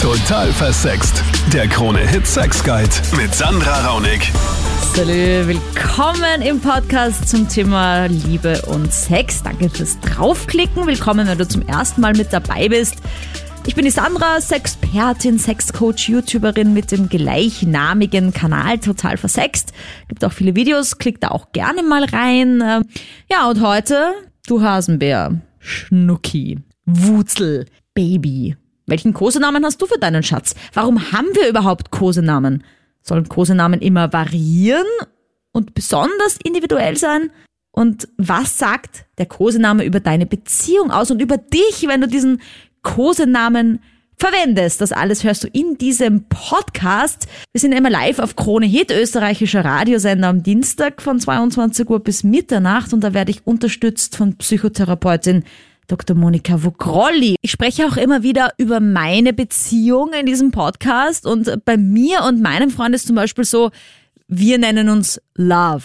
Total versext. Der Krone-Hit Sex Guide mit Sandra Raunig. Salü, willkommen im Podcast zum Thema Liebe und Sex. Danke fürs Draufklicken. Willkommen, wenn du zum ersten Mal mit dabei bist. Ich bin die Sandra, Sexpertin, Sexcoach, YouTuberin mit dem gleichnamigen Kanal Total Versext. Gibt auch viele Videos, klick da auch gerne mal rein. Ja, und heute, du Hasenbär, Schnucki, Wutzel, Baby. Welchen Kosenamen hast du für deinen Schatz? Warum haben wir überhaupt Kosenamen? Sollen Kosenamen immer variieren und besonders individuell sein? Und was sagt der Kosename über deine Beziehung aus und über dich, wenn du diesen Kosenamen verwendest? Das alles hörst du in diesem Podcast. Wir sind immer live auf Krone Hit, österreichischer Radiosender am Dienstag von 22 Uhr bis Mitternacht und da werde ich unterstützt von Psychotherapeutin Dr. Monika Vogrolli. Ich spreche auch immer wieder über meine Beziehung in diesem Podcast und bei mir und meinem Freund ist zum Beispiel so, wir nennen uns Love.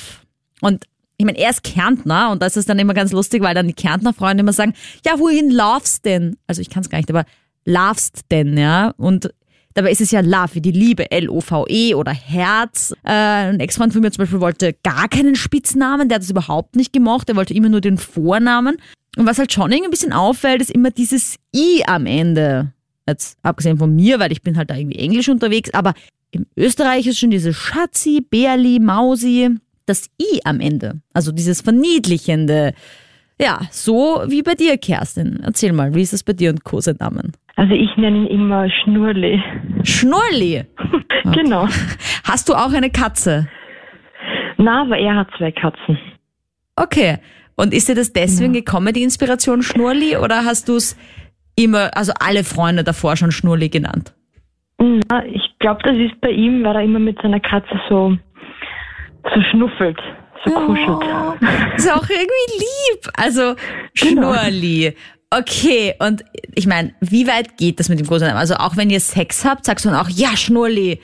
Und ich meine, er ist Kärntner und das ist dann immer ganz lustig, weil dann die Kärntner Freunde immer sagen, ja, wohin lovest denn? Also ich kann es gar nicht, aber lovest denn, ja? Und Dabei ist es ja Love, wie die Liebe, L-O-V-E oder Herz. Äh, ein Ex-Freund von mir zum Beispiel wollte gar keinen Spitznamen, der hat das überhaupt nicht gemocht, er wollte immer nur den Vornamen. Und was halt schon irgendwie ein bisschen auffällt, ist immer dieses I am Ende. Jetzt abgesehen von mir, weil ich bin halt da irgendwie englisch unterwegs, aber im Österreich ist schon dieses Schatzi, Bärli, Mausi, das I am Ende. Also dieses verniedlichende. Ja, so wie bei dir, Kerstin. Erzähl mal, wie ist es bei dir und Kosenamen? Also ich nenne ihn immer Schnurli. Schnurli? Genau. Hast du auch eine Katze? Na, aber er hat zwei Katzen. Okay. Und ist dir das deswegen gekommen, die Inspiration Schnurli, oder hast du es immer, also alle Freunde davor schon Schnurli genannt? Na, ich glaube, das ist bei ihm, weil er immer mit seiner Katze so, so schnuffelt, so kuschelt. Oh, ist auch irgendwie lieb. Also Schnurli. Okay, und ich meine, wie weit geht das mit dem Kosenamen? Also auch wenn ihr Sex habt, sagst du dann auch, ja, Schnurli,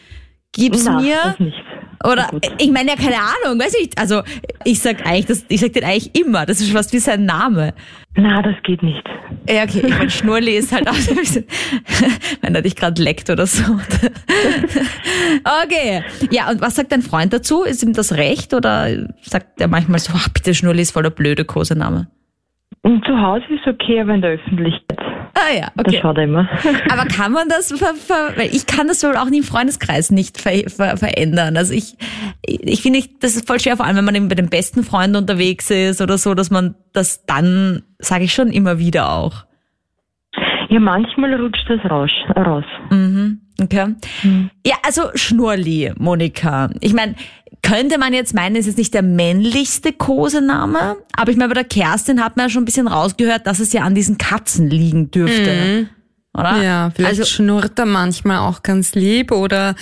gib's Na, mir. das nicht. Oder ich meine ja keine Ahnung, weiß ich. Also ich sag eigentlich, das, ich sag den eigentlich immer. Das ist schon fast wie sein Name. Na, das geht nicht. Ja, okay. Ich meine, Schnurli ist halt auch so ein bisschen, wenn er dich gerade leckt oder so. okay. Ja, und was sagt dein Freund dazu? Ist ihm das recht oder sagt er manchmal so, ach bitte, Schnurli ist voll der blöde Kosename? Zu Hause ist okay, aber in der Öffentlichkeit, Ah ja, okay. schaut er immer. Aber kann man das, ver, ver, weil ich kann das wohl auch im Freundeskreis nicht ver, ver, verändern. Also ich, ich finde, das ist voll schwer, vor allem wenn man eben bei den besten Freunden unterwegs ist oder so, dass man das dann, sage ich schon immer wieder auch. Ja, manchmal rutscht das raus. raus. Mhm, okay. Ja, also Schnurli, Monika. Ich meine, könnte man jetzt meinen, es ist nicht der männlichste Kosename, aber ich meine, bei der Kerstin hat man ja schon ein bisschen rausgehört, dass es ja an diesen Katzen liegen dürfte. Oder? Ja, vielleicht also, schnurrt er manchmal auch ganz lieb oder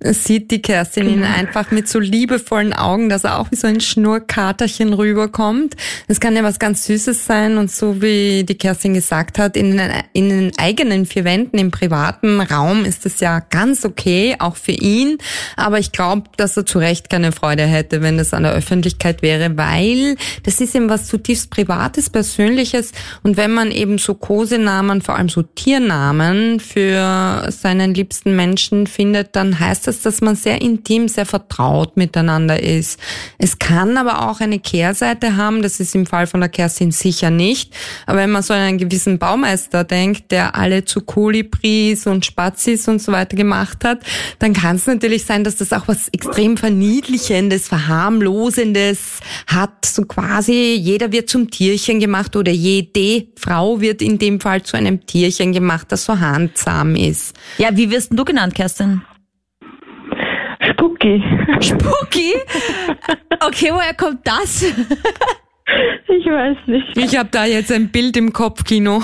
sieht die Kerstin ihn einfach mit so liebevollen Augen, dass er auch wie so ein Schnurrkaterchen rüberkommt. Das kann ja was ganz Süßes sein und so wie die Kerstin gesagt hat, in den, in den eigenen vier Wänden im privaten Raum ist es ja ganz okay, auch für ihn. Aber ich glaube, dass er zu Recht keine Freude hätte, wenn das an der Öffentlichkeit wäre, weil das ist eben was zutiefst Privates, Persönliches und wenn man eben so Kosenamen, vor allem so Tiernamen, für seinen liebsten Menschen findet, dann heißt das, dass man sehr intim, sehr vertraut miteinander ist. Es kann aber auch eine Kehrseite haben, das ist im Fall von der Kerstin sicher nicht. Aber wenn man so an einen gewissen Baumeister denkt, der alle zu Kolibris und Spazis und so weiter gemacht hat, dann kann es natürlich sein, dass das auch was extrem Verniedlichendes, Verharmlosendes hat. So quasi jeder wird zum Tierchen gemacht oder jede Frau wird in dem Fall zu einem Tierchen gemacht, das so handsam ist. ja, wie wirst denn du genannt, Kerstin? Spooky. Spooky? Okay, woher kommt das? Ich weiß nicht. Ich habe da jetzt ein Bild im Kopfkino.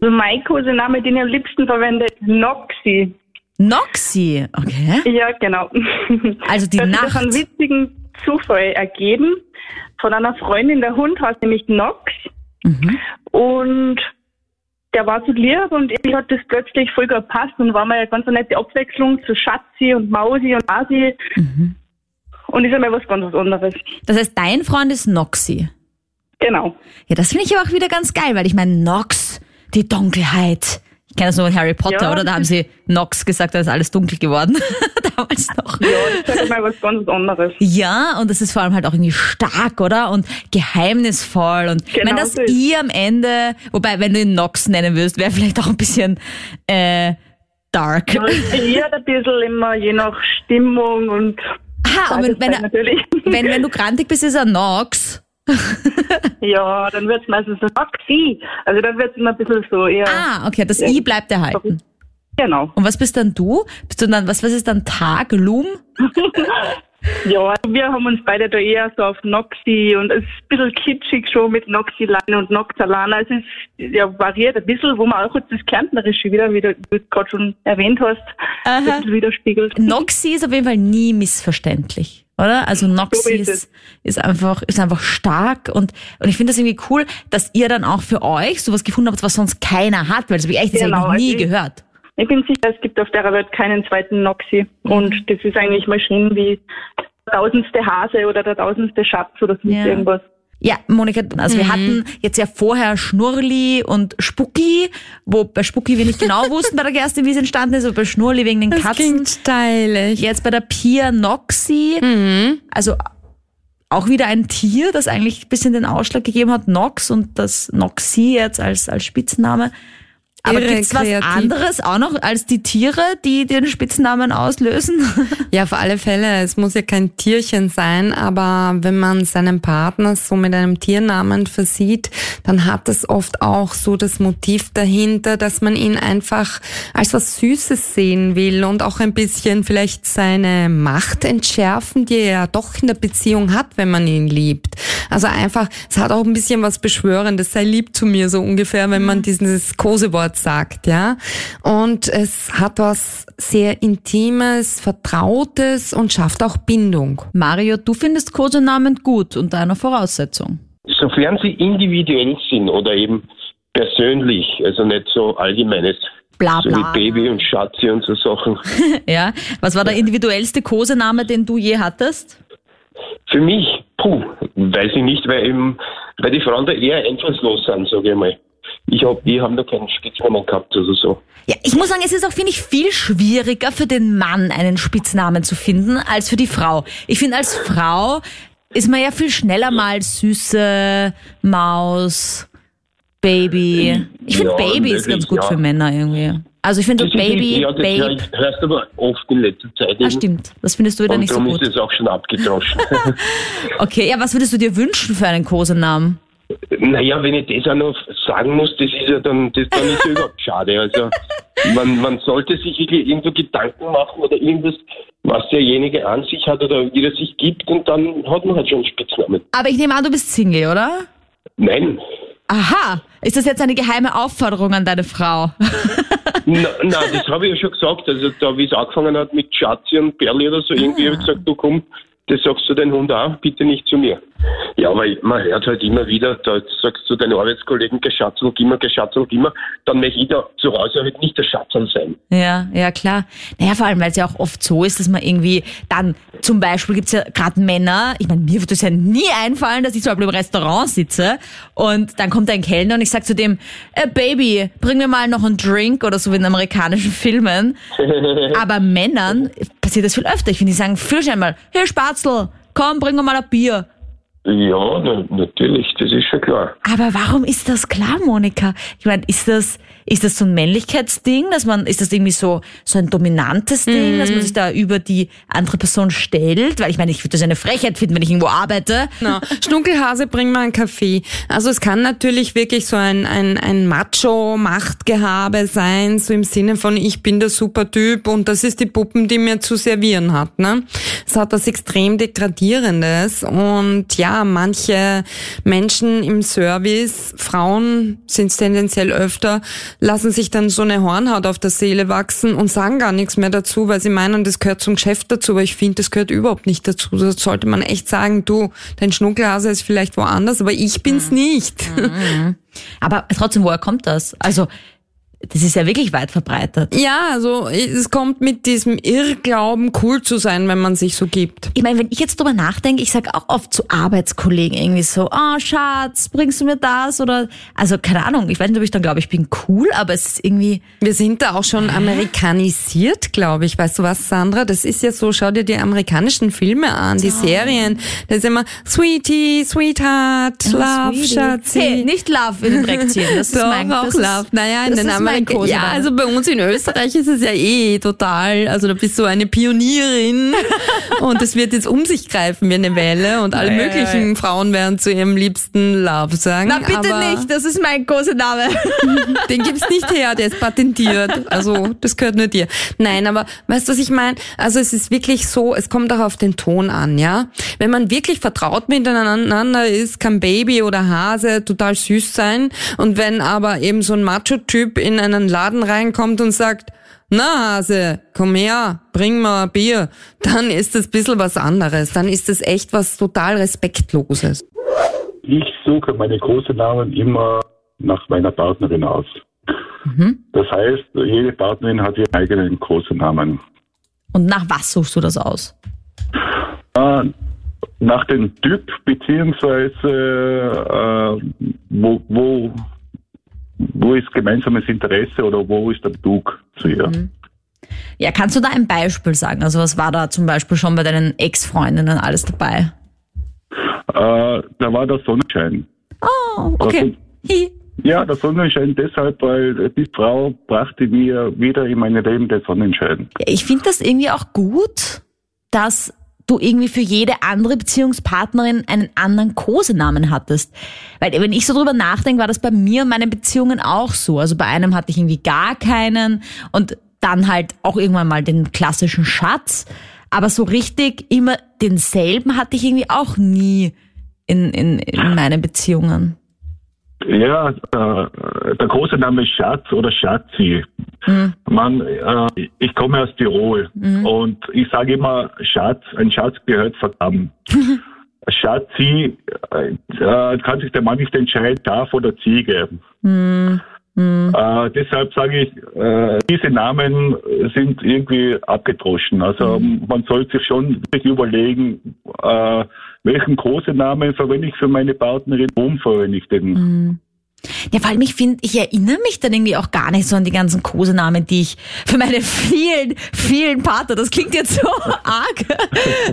Also mein Kosename, den ich am liebsten verwende, ist Noxy. Noxy, okay. Ja, genau. Also die das Nacht. ist durch einen witzigen Zufall ergeben. Von einer Freundin, der Hund heißt nämlich Nox. Mhm. Und der war so lieb und irgendwie hat das plötzlich voll gut gepasst und war mal eine ganz nette Abwechslung zu Schatzi und Mausi und Asi. Mhm. Und ist einmal was ganz anderes. Das heißt, dein Freund ist Noxy. Genau. Ja, das finde ich aber auch wieder ganz geil, weil ich meine, Nox, die Dunkelheit. Ich kenne das nur mit Harry Potter, Ja, oder? Da haben sie Nox gesagt, da ist alles dunkel geworden. Damals noch. Ja, das ist halt mal was ganz anderes. Ja, und das ist vor allem halt auch irgendwie stark, oder? Und geheimnisvoll. Und ich Genau meine, dass so ihr am Ende, wobei, wenn du ihn Nox nennen würdest, wäre vielleicht auch ein bisschen äh, dark. Ja, Es variiert ein bisschen immer, je nach Stimmung und Ah, und wenn, wenn, natürlich. wenn, wenn du grantig bist, ist er Nox. ja, dann wird es meistens so Maxi. Also dann wird es immer ein bisschen so eher. Ah, okay, das Ja. I bleibt erhalten. Genau. Und was bist dann du? Bist du dann, was, was ist dann Tag, Loom? Ja, also wir haben uns beide da eher so auf Noxi und es ist ein bisschen kitschig schon mit Noxi-Line und Noxalana. Es ist ja variiert ein bisschen, wo man auch jetzt das Kärntnerische wieder, wie du es gerade schon erwähnt hast, Aha. widerspiegelt. Noxi ist auf jeden Fall nie missverständlich, oder? Also Noxi So ist ist, ist einfach, ist einfach stark und, und ich finde das irgendwie cool, dass ihr dann auch für euch sowas gefunden habt, was sonst keiner hat, weil das habe ich echt das Genau, hab ich noch nie also ich- gehört. Ich bin sicher, es gibt auf der Welt keinen zweiten Noxi. Mhm. Und das ist eigentlich mal schön wie der tausendste Hase oder der tausendste Schatz oder sonst Ja. irgendwas. Ja, Monika, also wir hatten jetzt ja vorher Schnurli und Spucki, wo bei Spucki wir nicht genau wussten bei der Gerste, wie es entstanden ist, aber bei Schnurli wegen den Das Katzen. klingt stylisch. Jetzt bei der Pia Noxi, also auch wieder ein Tier, das eigentlich ein bisschen den Ausschlag gegeben hat, Nox und das Noxi jetzt als, als Spitzname. Aber Irre gibt's was anderes auch noch als die Tiere, die den Spitznamen auslösen? Ja, auf alle Fälle. Es muss ja kein Tierchen sein, aber wenn man seinen Partner so mit einem Tiernamen versieht, dann hat es oft auch so das Motiv dahinter, dass man ihn einfach als was Süßes sehen will und auch ein bisschen vielleicht seine Macht entschärfen, die er doch in der Beziehung hat, wenn man ihn liebt. Also einfach, es hat auch ein bisschen was Beschwörendes, sei lieb zu mir, so ungefähr, wenn man dieses Kosewort sagt, ja. Und es hat was sehr Intimes, Vertrautes und schafft auch Bindung. Mario, du findest Kosenamen gut unter einer Voraussetzung. Sofern sie individuell sind oder eben persönlich, also nicht so allgemeines, Bla so bla. wie Baby und Schatzi und so Sachen. Ja, was war der individuellste Kosename, den du je hattest? Für mich, puh, weiß ich nicht, weil eben, weil die Frauen da eher einfallslos sind, sage ich mal. Ich hab, die haben da keinen Spitznamen gehabt oder so. Ja, ich muss sagen, es ist auch, finde ich, viel schwieriger für den Mann einen Spitznamen zu finden als für die Frau. Ich finde, als Frau ist man ja viel schneller mal süße Maus, Baby. Ich finde Ja, Baby ist ganz gut ja. für Männer irgendwie. Also ich finde so Baby, ja, das Babe. hör- hörst du aber oft in letzter Zeit. Ah, eben. stimmt. Das findest du wieder Und nicht so darum gut. ist es auch schon abgedroschen. Okay, ja, was würdest du dir wünschen für einen Kosenamen? Naja, wenn ich das auch noch sagen muss, das ist ja dann, das dann ist ja überhaupt schade. Also man, man sollte sich irgendwo Gedanken machen oder irgendwas, was derjenige an sich hat oder wie er sich gibt und dann hat man halt schon einen Spitznamen. Aber ich nehme an, du bist Single, oder? Nein. Aha. Ist das jetzt eine geheime Aufforderung an deine Frau? Na, das habe ich ja schon gesagt. Also da, wie es angefangen hat mit Schatzi und Berli oder so, irgendwie habe ich gesagt, du komm, das sagst du den Hund auch, bitte nicht zu mir. Ja, aber man hört halt immer wieder, da sagst du deinen Arbeitskollegen, geschatzel, gimmer, geschatzel, gimmer, dann möchte ich da zu Hause halt nicht der Schatzel sein. Ja, ja, klar. Naja, vor allem, weil es ja auch oft so ist, dass man irgendwie dann, zum Beispiel gibt's ja gerade Männer, ich meine, mir wird das ja nie einfallen, dass ich zum Beispiel im Restaurant sitze und dann kommt ein Kellner und ich sag zu dem, äh, Baby, bring mir mal noch einen Drink oder so wie in amerikanischen Filmen. Aber Männern passiert das viel öfter. Ich finde, die sagen viel schneller mal, hier Spatzel, komm, bring mir mal ein Bier. Ja, na, natürlich, das ist schon klar. Aber warum ist das klar, Monika? Ich meine, ist das, ist das so ein Männlichkeitsding, dass man, ist das irgendwie so, so ein dominantes Ding, dass man sich da über die andere Person stellt? Weil ich meine, ich würde das eine Frechheit finden, wenn ich irgendwo arbeite. Genau. Schnunkelhase, bring mal einen Kaffee. Also es kann natürlich wirklich so ein, ein, ein Macho-Machtgehabe sein, so im Sinne von ich bin der Supertyp und das ist die Puppen, die mir zu servieren hat. Ne? Es hat was extrem Degradierendes und ja, manche Menschen im Service, Frauen sind es tendenziell öfter, lassen sich dann so eine Hornhaut auf der Seele wachsen und sagen gar nichts mehr dazu, weil sie meinen, das gehört zum Geschäft dazu, aber ich finde, das gehört überhaupt nicht dazu. Da sollte man echt sagen, du, dein Schnuckelhase ist vielleicht woanders, aber ich bin's nicht. Aber trotzdem, woher kommt das? Also, das ist ja wirklich weit verbreitet. Ja, also es kommt mit diesem Irrglauben, cool zu sein, wenn man sich so gibt. Ich meine, wenn ich jetzt drüber nachdenke, ich sage auch oft zu Arbeitskollegen irgendwie so, oh Schatz, bringst du mir das? Oder, also keine Ahnung, ich weiß nicht, ob ich dann glaube, ich bin cool, aber es ist irgendwie... Wir sind da auch schon amerikanisiert, glaube ich. Weißt du was, Sandra? Das ist ja so, schau dir die amerikanischen Filme an, die Serien. Da ist immer Sweetie, Sweetheart, Love, Sweetie. Schatzi. Hey, nicht Love in den Dreck ziehen. Das ist Doch, mein auch das ist- Love. Naja, in den ist Kosename. Ja, also bei uns in Österreich ist es ja eh total, also da bist du eine Pionierin und es wird jetzt um sich greifen wie eine Welle und alle Ja, ja, möglichen Frauen werden zu ihrem liebsten Love sagen. Na bitte nicht, das ist mein Kosename. Den gibt's nicht her, der ist patentiert. Also das gehört nur dir. Nein, aber weißt du, was ich meine? Also es ist wirklich so, es kommt auch auf den Ton an, ja. Wenn man wirklich vertraut miteinander ist, kann Baby oder Hase total süß sein. Und wenn aber eben so ein Macho-Typ in einen Laden reinkommt und sagt, na Hase, komm her, bring mal Bier, dann ist das ein bisschen was anderes. Dann ist das echt was total Respektloses. Ich suche meine Kosenamen immer nach meiner Partnerin aus. Das heißt, jede Partnerin hat ihren eigenen Kosenamen. Und nach was suchst du das aus? Äh, nach dem Typ beziehungsweise äh, wo, wo, wo ist gemeinsames Interesse oder wo ist der Bezug zu ihr? Ja, kannst du da ein Beispiel sagen? Also was war da zum Beispiel schon bei deinen Ex-Freundinnen alles dabei? Äh, da war der Sonnenschein. Oh, okay. Hi. Ja, der Sonnenschein deshalb, weil die Frau brachte mir wieder in mein Leben den Sonnenschein. Ja, Ich finde das irgendwie auch gut, dass du irgendwie für jede andere Beziehungspartnerin einen anderen Kosenamen hattest. Weil wenn ich so drüber nachdenke, war das bei mir und meinen Beziehungen auch so. Also bei einem hatte ich irgendwie gar keinen und dann halt auch irgendwann mal den klassischen Schatz. Aber so richtig immer denselben hatte ich irgendwie auch nie in, in, in meinen Beziehungen. Ja, äh, der große Name ist Schatz oder Schatzi. Man, äh, ich komme aus Tirol und ich sage immer Schatz, ein Schatz gehört vergraben. Schatzi, äh, äh, kann sich der Mann nicht entscheiden, Schaf oder Ziege. Äh, deshalb sage ich, äh, diese Namen sind irgendwie abgedroschen. Also man sollte sich schon überlegen, welchen großen Namen verwende ich für meine Partnerin, warum verwende ich den. Ja, vor allem, ich finde, ich erinnere mich dann irgendwie auch gar nicht so an die ganzen Kosenamen, die ich für meine vielen, vielen Partner, das klingt jetzt so arg,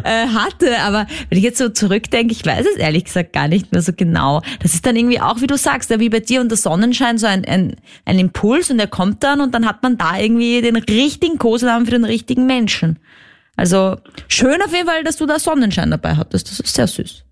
äh, hatte. Aber wenn ich jetzt so zurückdenke, ich weiß es ehrlich gesagt gar nicht mehr so genau. Das ist dann irgendwie auch, wie du sagst, ja, wie bei dir und der Sonnenschein, so ein, ein, ein Impuls und der kommt dann und dann hat man da irgendwie den richtigen Kosenamen für den richtigen Menschen. Also schön auf jeden Fall, dass du da Sonnenschein dabei hattest. Das ist sehr süß.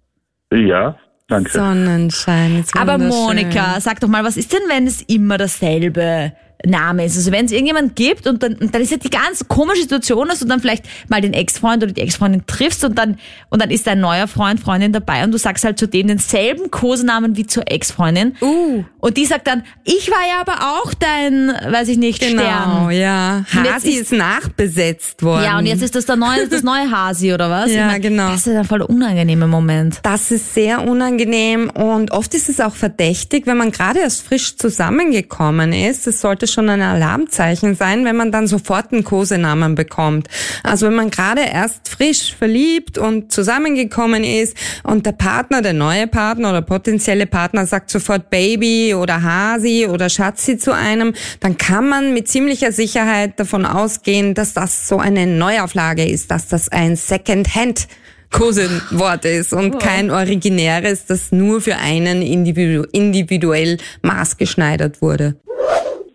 Ja, danke. Sonnenschein. ist Aber. Monika, sag doch mal, was ist denn, wenn es immer dasselbe Name ist? Also wenn es irgendjemand gibt und dann, und dann ist ja die ganz komische Situation, dass du dann vielleicht mal den Ex-Freund oder die Ex-Freundin triffst und dann, und dann ist dein neuer Freund, Freundin dabei und du sagst halt zu dem denselben Kosenamen wie zur Ex-Freundin. Uh. Und die sagt dann, ich war ja aber auch dein, weiß ich nicht, Genau, Stern. ja. Hasi ist- ist, nachbesetzt worden. Ja, und jetzt ist das der neue, das neue Hasi, oder was? Ja, ich mein, genau. Das ist ein voll unangenehmer Moment. Das ist sehr unangenehm und oft ist es auch verdächtig, wenn man gerade erst frisch zusammengekommen ist. Es sollte schon ein Alarmzeichen sein, wenn man dann sofort einen Kosenamen bekommt. Also wenn man gerade erst frisch verliebt und zusammengekommen ist und der Partner, der neue Partner oder potenzielle Partner sagt sofort Baby oder Hasi oder Schatzi zu einem, dann kann man mit ziemlicher Sicherheit davon ausgehen, dass das so eine Neuauflage ist, dass das ein Second-Hand Kosenwort ist und kein originäres, das nur für einen individu individuell maßgeschneidert wurde.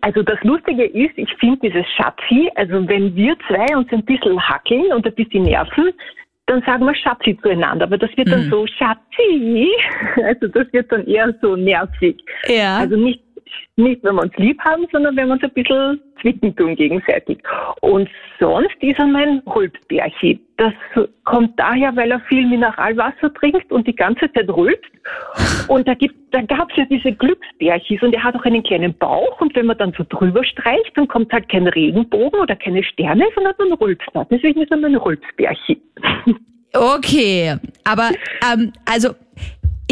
Also das Lustige ist, ich finde dieses Schatzi, also wenn wir zwei uns ein bisschen hackeln und ein bisschen nerven, dann sagen wir Schatzi zueinander, aber das wird dann so Schatzi, also das wird dann eher so nervig. Ja. Also nicht, nicht wenn wir uns lieb haben, sondern wenn wir uns ein bisschen zwicken tun gegenseitig. Und sonst ist er mein Rülpsbärchi. Das kommt daher, weil er viel Mineralwasser trinkt und die ganze Zeit rülpst. Und da da gab's ja diese Glücksbärchis und er hat auch einen kleinen Bauch und wenn man dann so drüber streicht, dann kommt halt kein Regenbogen oder keine Sterne, sondern dann rülpst. Deswegen ist er mein Rülpsbärchi. Okay, aber ähm, also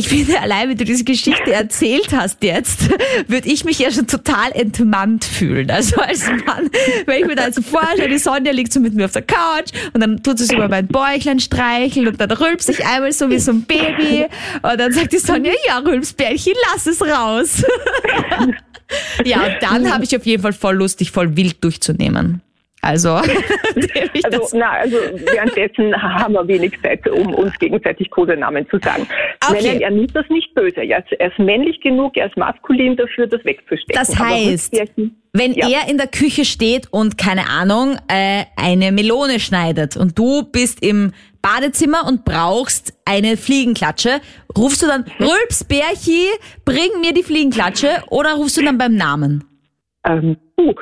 ich finde, allein wenn du diese Geschichte erzählt hast jetzt, würde ich mich ja schon total entmannt fühlen. Also als Mann, wenn ich mir da jetzt so vorstelle, die Sonja liegt so mit mir auf der Couch und dann tut sie so über mein Bäuchlein streicheln und dann rülpst sich einmal so wie so ein Baby und dann sagt die Sonja, ja, Rülpsbärchen, lass es raus. ja, und dann habe ich auf jeden Fall voll Lust, dich voll wild durchzunehmen. Also, also, na, also währenddessen haben wir wenig Zeit, um uns gegenseitig Codenamen zu sagen. Okay. Nein, er nimmt das nicht böse. Er ist, er ist männlich genug, er ist maskulin dafür, das wegzustecken. Das heißt, wenn Ja. er in der Küche steht und keine Ahnung, äh, eine Melone schneidet und du bist im Badezimmer und brauchst eine Fliegenklatsche, rufst du dann Rülps Bärchi, bring mir die Fliegenklatsche oder rufst du dann beim Namen? Ähm, uh,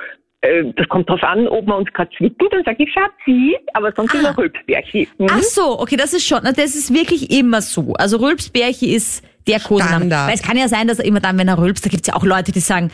das kommt drauf an, ob wir uns gerade zwicken, dann sage ich Schatzi, aber sonst Ah. immer Rülpsbärchen. Mhm. Ach so, okay, das ist schon, na, das ist wirklich immer so. Also Rülps Bärchi ist der Kosename. Standard. Weil es kann ja sein, dass er immer dann, wenn er rülpst, da gibt's ja auch Leute, die sagen,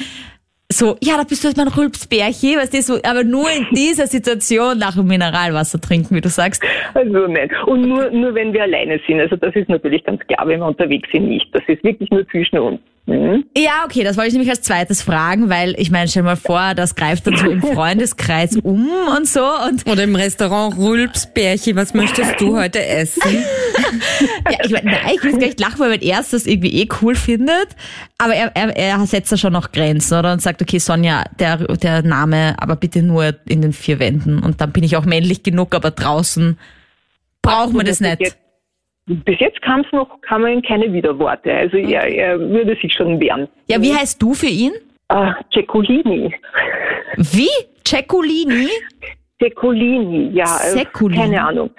so, ja, da bist du jetzt mein Rülpsbärchi, weißt du, so, aber nur in dieser Situation nach dem Mineralwasser trinken, wie du sagst. Also nein. Und nur, nur wenn wir alleine sind. Also das ist natürlich ganz klar, wenn wir unterwegs sind, nicht. Das ist wirklich nur zwischen uns. Mhm. Ja, okay, das wollte ich nämlich als zweites fragen, weil ich meine, stell mal vor, das greift dann so im Freundeskreis um und so und Oder im Restaurant Rülpsbärchi, was möchtest du heute essen? ja, ich meine, nein, ich will nicht lachen, weil er erst das irgendwie eh cool findet, aber er, er, er setzt da schon noch Grenzen, oder? Und sagt, okay, Sonja, der, der Name, aber bitte nur in den vier Wänden und dann bin ich auch männlich genug, aber draußen braucht man das nicht. Bis jetzt kam es noch, kamen keine Widerworte. Also er, er würde sich schon wehren. Ja, wie heißt du für ihn? Ah, Cecolini. Wie? Cecolini? Cecolini, ja. äh, Seculini. Keine Ahnung.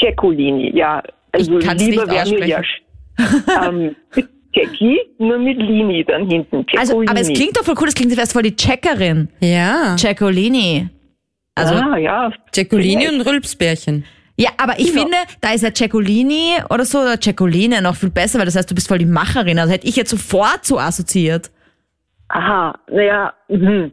Cecolini, ja. Also Ich kann's lieber nicht wäre mir ja ähm, mit Cecchi, nur mit Lini dann hinten. Also, aber es Cecolini. klingt doch voll cool, das klingt erst voll die Checkerin. Ja, Cecolini. Also, ah, ja. Cecolini und Rülpsbärchen. Ja, aber ich Genau. finde, da ist ja Cecolini oder so, oder Cecoline noch viel besser, weil das heißt, du bist voll die Macherin. Also hätte ich jetzt sofort so assoziiert. Aha, naja, mhm.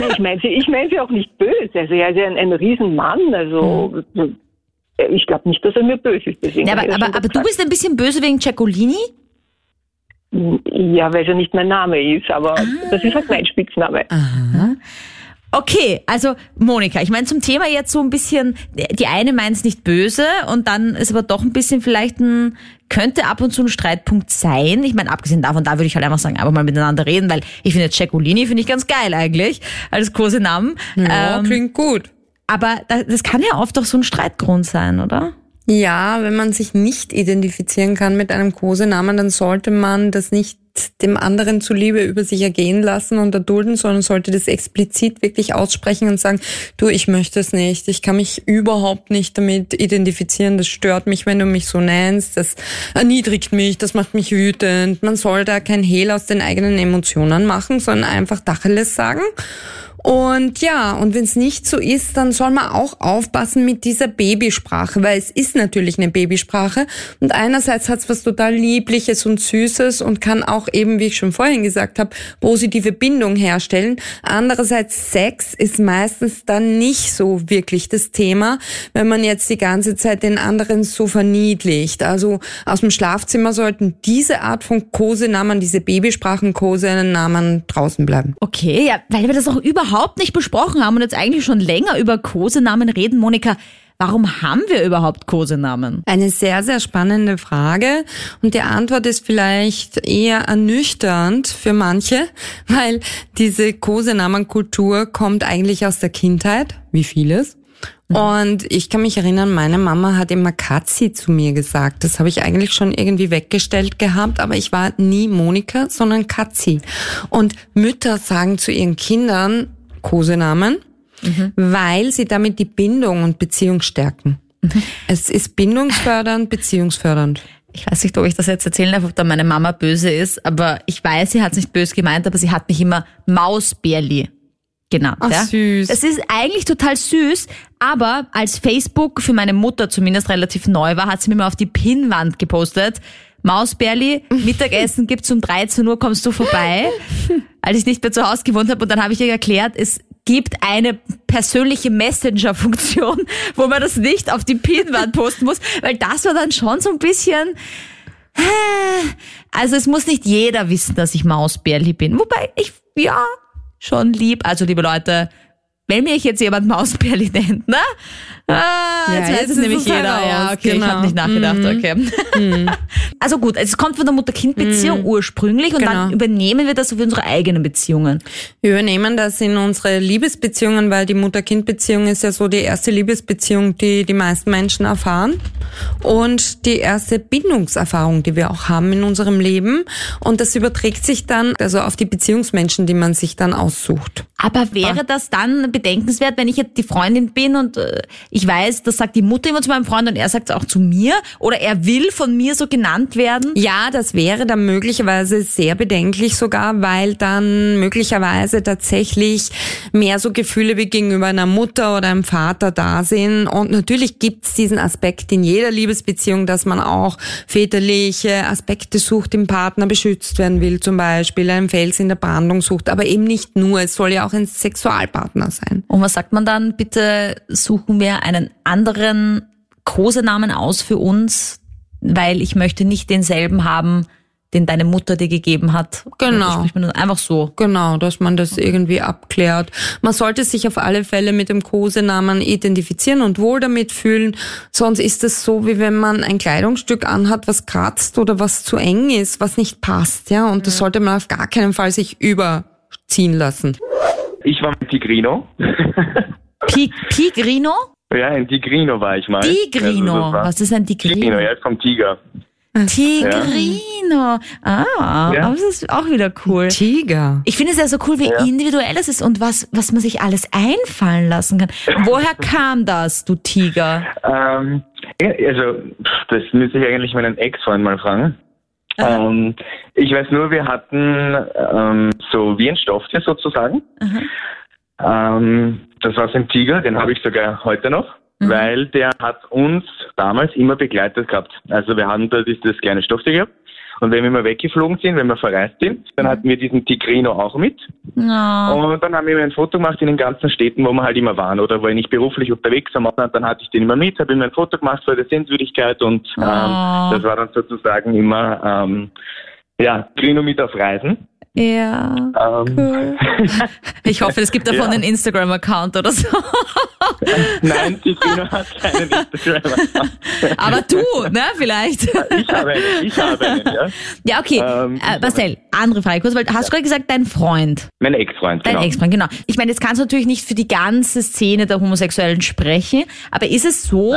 nee, ich meine sie, ich mein sie auch nicht böse. Also er ist ja ein, ein Riesenmann, also äh, ich glaube nicht, dass er mir böse ist. Deswegen Ja, aber, aber, aber du bist ein bisschen böse wegen Cecolini? Ja, weil es ja nicht mein Name ist, aber Ah. das ist halt mein Spitzname. Okay, also Monika, ich meine zum Thema jetzt so ein bisschen, die eine meint es nicht böse und dann ist aber doch ein bisschen vielleicht ein, könnte ab und zu ein Streitpunkt sein. Ich meine, abgesehen davon, da würde ich halt einfach sagen, aber mal miteinander reden, weil ich finde Cecolini finde ich ganz geil eigentlich, als Kosenamen. Ja, ähm, klingt gut. aber da- das kann ja oft auch so ein Streitgrund sein, oder? Ja, wenn man sich nicht identifizieren kann mit einem Kosenamen, dann sollte man das nicht dem anderen zuliebe über sich ergehen lassen und erdulden, sondern sollte das explizit wirklich aussprechen und sagen, du, ich möchte es nicht, ich kann mich überhaupt nicht damit identifizieren, das stört mich, wenn du mich so nennst, das erniedrigt mich, das macht mich wütend. Man soll da kein Hehl aus den eigenen Emotionen machen, sondern einfach Dacheles sagen. Und ja, und wenn es nicht so ist, dann soll man auch aufpassen mit dieser Babysprache, weil es ist natürlich eine Babysprache. Und einerseits hat es was total Liebliches und Süßes und kann auch eben, wie ich schon vorhin gesagt habe, positive Bindung herstellen. Andererseits Sex ist meistens dann nicht so wirklich das Thema, wenn man jetzt die ganze Zeit den anderen so verniedlicht. Also aus dem Schlafzimmer sollten diese Art von Kosenamen, diese Babysprachen-Kosenamen draußen bleiben. Okay, ja, weil wir das auch überhaupt nicht besprochen haben und jetzt eigentlich schon länger über Kosenamen reden. Monika, warum haben wir überhaupt Kosenamen? Eine sehr, sehr spannende Frage. Und die Antwort ist vielleicht eher ernüchternd für manche, weil diese Kosenamenkultur kommt eigentlich aus der Kindheit, wie vieles. Und ich kann mich erinnern, meine Mama hat immer Katzi zu mir gesagt. Das habe ich eigentlich schon irgendwie weggestellt gehabt, aber ich war nie Monika, sondern Katzi. Und Mütter sagen zu ihren Kindern Kosenamen, weil sie damit die Bindung und Beziehung stärken. Es ist bindungsfördernd, beziehungsfördernd. Ich weiß nicht, ob ich das jetzt erzählen darf, ob da meine Mama böse ist, aber ich weiß, sie hat es nicht böse gemeint, aber sie hat mich immer Mausbärli genannt. Ach, ja? süß. Das ist eigentlich total süß, aber als Facebook für meine Mutter zumindest relativ neu war, hat sie mir mal auf die Pinnwand gepostet. Mausbärli, Mittagessen gibt's um 13 Uhr, kommst du vorbei? Als ich nicht mehr zu Hause gewohnt habe und dann habe ich ihr erklärt, es gibt eine persönliche Messenger-Funktion, wo man das nicht auf die Pinnwand posten muss, weil das war dann schon so ein bisschen, Also es muss nicht jeder wissen, dass ich Mausbärli bin. Wobei ich, ja, schon lieb. Also liebe Leute, wenn mich jetzt jemand Mausbärli nennt, ne? Ah, jetzt Ja, weiß jetzt es nämlich es jeder. Ja, okay, ich genau. habe nicht nachgedacht, okay. Also gut, es kommt von der Mutter-Kind-Beziehung ursprünglich und dann Genau. übernehmen wir das für unsere eigenen Beziehungen. Wir übernehmen das in unsere Liebesbeziehungen, weil die Mutter-Kind-Beziehung ist ja so die erste Liebesbeziehung, die die meisten Menschen erfahren und die erste Bindungserfahrung, die wir auch haben in unserem Leben. Und das überträgt sich dann also auf die Beziehungsmenschen, die man sich dann aussucht. Aber wäre das dann bedenkenswert, wenn ich jetzt die Freundin bin und äh, ich weiß, das sagt die Mutter immer zu meinem Freund und er sagt es auch zu mir oder er will von mir so genannt werden? Ja, das wäre dann möglicherweise sehr bedenklich sogar, weil dann möglicherweise tatsächlich mehr so Gefühle wie gegenüber einer Mutter oder einem Vater da sind. Und natürlich gibt's diesen Aspekt in jeder Liebesbeziehung, dass man auch väterliche Aspekte sucht, im Partner beschützt werden will, zum Beispiel einen Fels in der Brandung sucht, aber eben nicht nur. Es soll ja auch ein Sexualpartner sein. Und was sagt man dann? Bitte suchen wir einen anderen Kosenamen aus für uns, weil ich möchte nicht denselben haben, den deine Mutter dir gegeben hat. Genau. Einfach so. Genau, dass man das irgendwie abklärt. Man sollte sich auf alle Fälle mit dem Kosenamen identifizieren und wohl damit fühlen. Sonst ist es so, wie wenn man ein Kleidungsstück anhat, was kratzt oder was zu eng ist, was nicht passt, ja. Und das sollte man auf gar keinen Fall sich überziehen lassen. Ich war mit Tigrino. Pi Pigrino? ja, ein Tigrino war ich mal. Tigrino. Also Was ist ein Tigrino, Tigrino? ja, vom Tiger. Tigrino. Ah, Ja. aber das ist auch wieder cool. Tiger. Ich finde es ja so cool, wie Ja. individuell es ist und was, was man sich alles einfallen lassen kann. Woher kam das, du Tiger? Ähm, ja, also, das müsste ich eigentlich meinen Ex-Freund mal fragen. Ähm, ich weiß nur, wir hatten ähm, so wie ein Stofftier sozusagen. Ähm, das war so ein Tiger, den habe ich sogar heute noch, weil der hat uns damals immer begleitet gehabt. Also wir haben da dieses kleine Stofftier gehabt. Und wenn wir mal weggeflogen sind, wenn wir verreist sind, dann hatten wir diesen Tigrino auch mit. Oh. Und dann haben wir ein Foto gemacht in den ganzen Städten, wo wir halt immer waren. Oder wenn ich beruflich unterwegs war, dann hatte ich den immer mit, habe ihm ein Foto gemacht für die Sehenswürdigkeit und ähm, Oh. das war dann sozusagen immer ähm, ja, Trino mit auf Reisen. Ja. Ähm, Ich hoffe, es gibt davon Ja. einen Instagram-Account oder so. Nein, Tigrino hat keinen Instagram. Aber du, ne, vielleicht. ich habe einen, ich habe einen, ja. Ja, okay. Ähm, äh, Marcel, andere Frage kurz, weil hast du gerade gesagt, dein Freund, Mein Ex-Freund, dein genau. Ex-Freund, genau. Ich meine, jetzt kannst du natürlich nicht für die ganze Szene der Homosexuellen sprechen, aber ist es so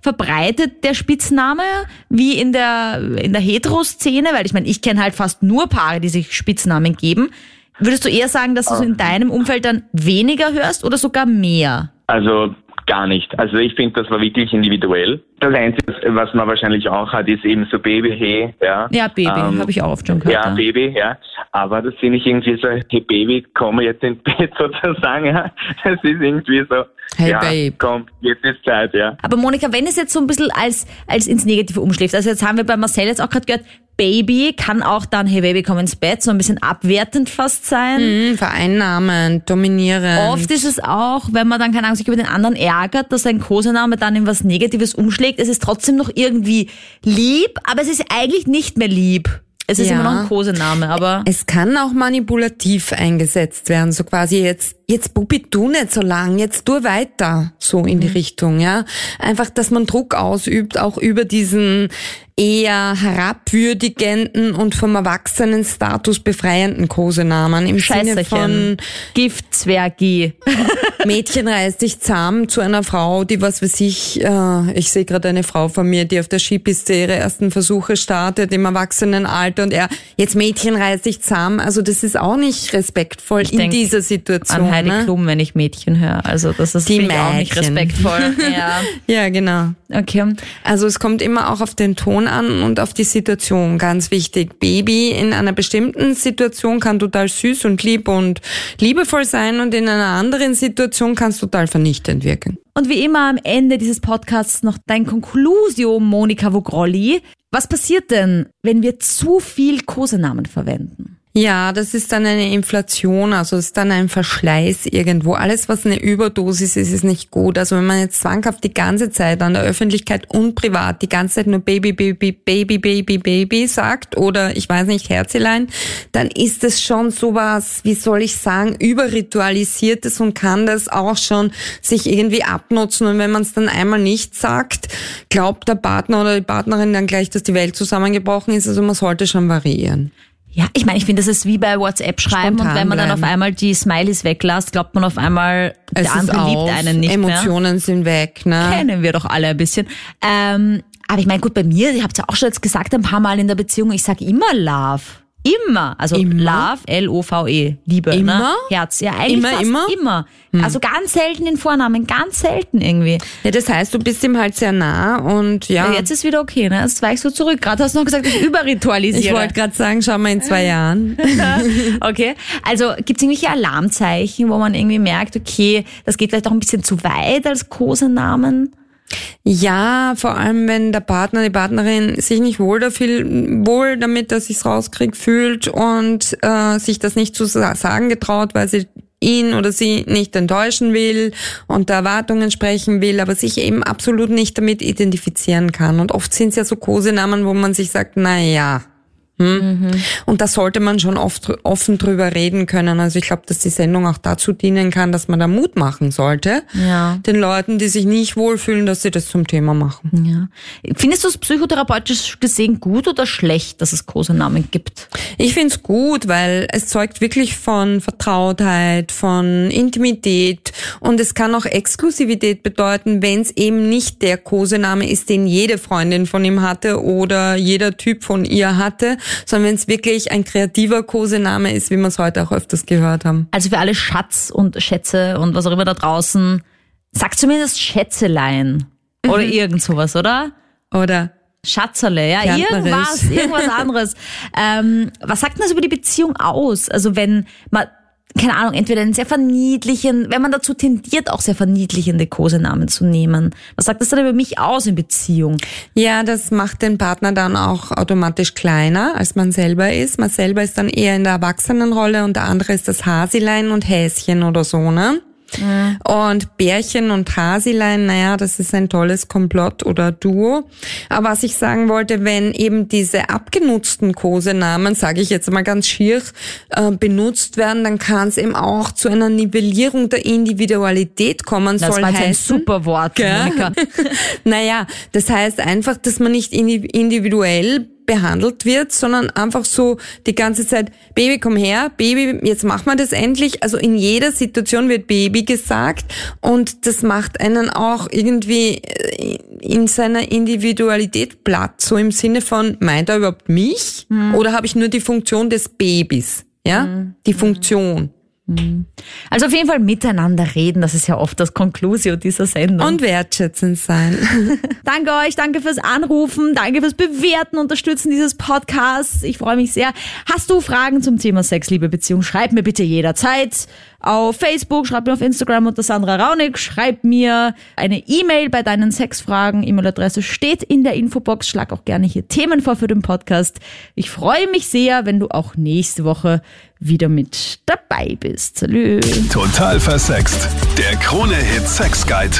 verbreitet, der Spitzname, wie in der, in der Hetero-Szene? Weil ich meine, ich kenne halt fast nur Paare, die sich Spitznamen geben. Würdest du eher sagen, dass du es in deinem Umfeld dann weniger hörst oder sogar mehr? Also gar nicht. Also ich finde, das war wirklich individuell. Das Einzige, was man wahrscheinlich auch hat, ist eben so Baby, hey, ja. Ja, Baby, Ähm, habe ich auch oft schon gehört. Ja, Baby, ja. Aber das finde ich irgendwie so, hey Baby, komm jetzt ins Bett sozusagen, ja. Das ist irgendwie so, Hey, ja, Babe. komm, jetzt ist Zeit, ja. Aber Monika, wenn es jetzt so ein bisschen als, als ins Negative umschlägt, also jetzt haben wir bei Marcel jetzt auch gerade gehört, Baby kann auch dann, hey Baby, komm ins Bett, so ein bisschen abwertend fast sein. Hm, vereinnahmend, dominierend. Oft ist es auch, wenn man dann, keine Ahnung, sich über den anderen ärgert, dass ein Kosename dann in was Negatives umschlägt. Es ist trotzdem noch irgendwie lieb, aber es ist eigentlich nicht mehr lieb. Es ist Ja. immer noch ein Kosename, aber Es kann auch manipulativ eingesetzt werden, so quasi jetzt, jetzt Bubi, tu nicht so lang, jetzt tu weiter, so in die Richtung, ja. Einfach, dass man Druck ausübt, auch über diesen eher herabwürdigenden und vom Erwachsenenstatus befreienden Kosenamen im Sinne von Giftzwergi. Mädchen reißt dich zusammen zu einer Frau, die was weiß ich, äh, ich sehe gerade eine Frau von mir, die auf der Skipiste ihre ersten Versuche startet im Erwachsenenalter und er, jetzt Mädchen reißt dich zusammen. Also das ist auch nicht respektvoll in denk dieser Situation. Heidi ne? Klum, wenn ich Mädchen höre. Also das ist Die auch nicht respektvoll. ja, Ja, genau. okay. Also es kommt immer auch auf den Ton an und auf die Situation, ganz wichtig. Baby in einer bestimmten Situation kann total süß und lieb und liebevoll sein und in einer anderen Situation kann es total vernichtend wirken. Und wie immer am Ende dieses Podcasts noch dein Conclusio, Monika Vogrolli. Was passiert denn, wenn wir zu viel Kosenamen verwenden? Ja, das ist dann eine Inflation, also ist dann ein Verschleiß irgendwo. Alles, was eine Überdosis ist, ist nicht gut. Also wenn man jetzt zwanghaft die ganze Zeit an der Öffentlichkeit und privat die ganze Zeit nur Baby, Baby, Baby, Baby, Baby sagt oder ich weiß nicht, Herzelein, dann ist es schon sowas, wie soll ich sagen, überritualisiertes und kann das auch schon sich irgendwie abnutzen. Und wenn man es dann einmal nicht sagt, glaubt der Partner oder die Partnerin dann gleich, dass die Welt zusammengebrochen ist. Also man sollte schon variieren. Ja, ich meine, ich finde, das ist wie bei WhatsApp schreiben Spontan und wenn man dann bleiben. auf einmal die Smileys weglässt, glaubt man auf einmal, Es der andere liebt einen nicht mehr. Emotionen sind weg, ne? Kennen wir doch alle ein bisschen. Ähm, aber ich meine, gut, bei mir, ihr habt ja auch schon jetzt gesagt ein paar Mal in der Beziehung, ich sage immer Love. Immer. Also Immer? Love, L-O-V-E. Liebe. Ne? Immer? Herz. Ja, eigentlich Immer, immer? immer. Hm. Also ganz selten den Vornamen, ganz selten irgendwie. Ja, das heißt, du bist ihm halt sehr nah und ja. Ja, jetzt ist wieder okay, ne? Jetzt weichst du zurück. Gerade hast du noch gesagt, ich ich überritualisiere. wollte gerade sagen, schau mal in zwei Jahren. okay. Also gibt es irgendwelche Alarmzeichen, wo man irgendwie merkt, okay, das geht vielleicht auch ein bisschen zu weit als Kosenamen? Ja, vor allem wenn der Partner, die Partnerin sich nicht wohl, dafür, wohl damit, dass sich's rauskriegt, fühlt und äh, sich das nicht zu sa- sagen getraut, weil sie ihn oder sie nicht enttäuschen will und der Erwartungen sprechen will, aber sich eben absolut nicht damit identifizieren kann. Und oft sind es ja so Kosenamen, wo man sich sagt, na ja. Hm? Und da sollte man schon oft offen drüber reden können. Also ich glaube, dass die Sendung auch dazu dienen kann, dass man da Mut machen sollte. Ja. Den Leuten, die sich nicht wohlfühlen, dass sie das zum Thema machen. Ja. Findest du es psychotherapeutisch gesehen gut oder schlecht, dass es Kosenamen gibt? Ich find's gut, weil es zeugt wirklich von Vertrautheit, von Intimität und es kann auch Exklusivität bedeuten, wenn es eben nicht der Kosename ist, den jede Freundin von ihm hatte oder jeder Typ von ihr hatte, sondern wenn es wirklich ein kreativer Kosename ist, wie wir es heute auch öfters gehört haben. Also für alle Schatz und Schätze und was auch immer da draußen, sag zumindest Schätzelein oder irgend sowas, oder? Oder Schatzerle, ja, irgendwas, irgendwas anderes. ähm, was sagt denn das über die Beziehung aus? Also wenn man, keine Ahnung, entweder einen sehr verniedlichen, wenn man dazu tendiert, auch sehr verniedlichende Kosenamen zu nehmen. Was sagt das dann über mich aus in Beziehung? Ja, das macht den Partner dann auch automatisch kleiner, als man selber ist. Man selber ist dann eher in der Erwachsenenrolle und der andere ist das Hasilein und Häschen oder so, ne? Und Bärchen und Hasilein, naja, das ist ein tolles Komplott oder Duo. Aber was ich sagen wollte, wenn eben diese abgenutzten Kosenamen, sage ich jetzt mal ganz schier, äh, benutzt werden, dann kann es eben auch zu einer Nivellierung der Individualität kommen. Das soll war jetzt ein heißen, super Wort? Monika. naja, das heißt einfach, dass man nicht indi- individuell behandelt wird, sondern einfach so die ganze Zeit, Baby, komm her, Baby, jetzt machen wir das endlich. Also in jeder Situation wird Baby gesagt und das macht einen auch irgendwie äh, in seiner Individualität platt, so im Sinne von, meint er überhaupt mich oder habe ich nur die Funktion des Babys? Ja, die Funktion. Also auf jeden Fall miteinander reden, das ist ja oft das Conclusio dieser Sendung. Und wertschätzend sein. Danke euch, danke fürs Anrufen, danke fürs Bewerten, Unterstützen dieses Podcasts. Ich freue mich sehr. Hast du Fragen zum Thema Sex, Liebe, Beziehung? Schreib mir bitte jederzeit auf Facebook, schreib mir auf Instagram unter Sandra Raunig, schreib mir eine E-Mail bei deinen Sexfragen. E-Mail-Adresse steht in der Infobox. Schlag auch gerne hier Themen vor für den Podcast. Ich freue mich sehr, wenn du auch nächste Woche wieder mit dabei bist. Salü. Total versext. Der Krone-Hit Sex Guide.